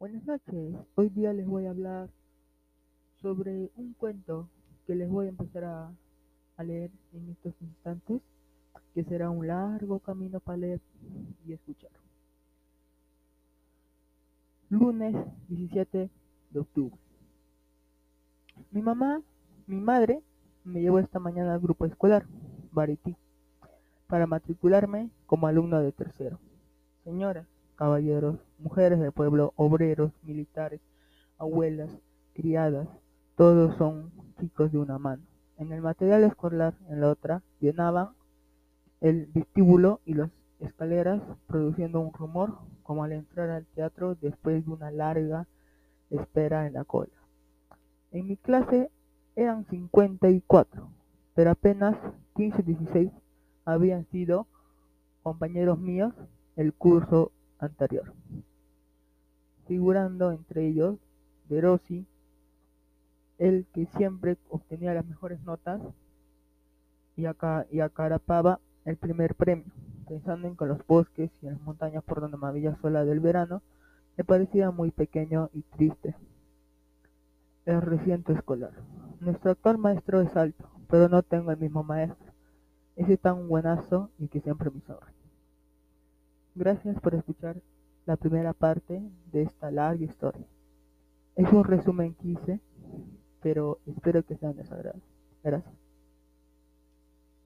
Buenas noches, hoy día les voy a hablar sobre un cuento que les voy a empezar a, leer en estos instantes, que será un largo camino para leer y escuchar. Lunes 17 de octubre. Mi mamá, mi madre, me llevó esta mañana al grupo escolar, Barití, para matricularme como alumno de tercero. Señoras, caballeros, mujeres del pueblo, obreros, militares, abuelas, criadas, todos son chicos de una mano. En el material escolar, en la otra, llenaban el vestíbulo y las escaleras, produciendo un rumor como al entrar al teatro después de una larga espera en la cola. En mi clase eran 54, pero apenas 15 16 habían sido compañeros míos el curso anterior, figurando entre ellos De Rossi, el que siempre obtenía las mejores notas y, acá, y acarapaba el primer premio, pensando en que los bosques y en las montañas por donde me había sola del verano me parecía muy pequeño y triste. El reciente escolar. Nuestro actual maestro es alto, pero no tengo el mismo maestro. Ese tan buenazo y que siempre me sobra. Gracias por escuchar la primera parte de esta larga historia. Es un resumen que hice, pero espero que sea de su agrado. Gracias.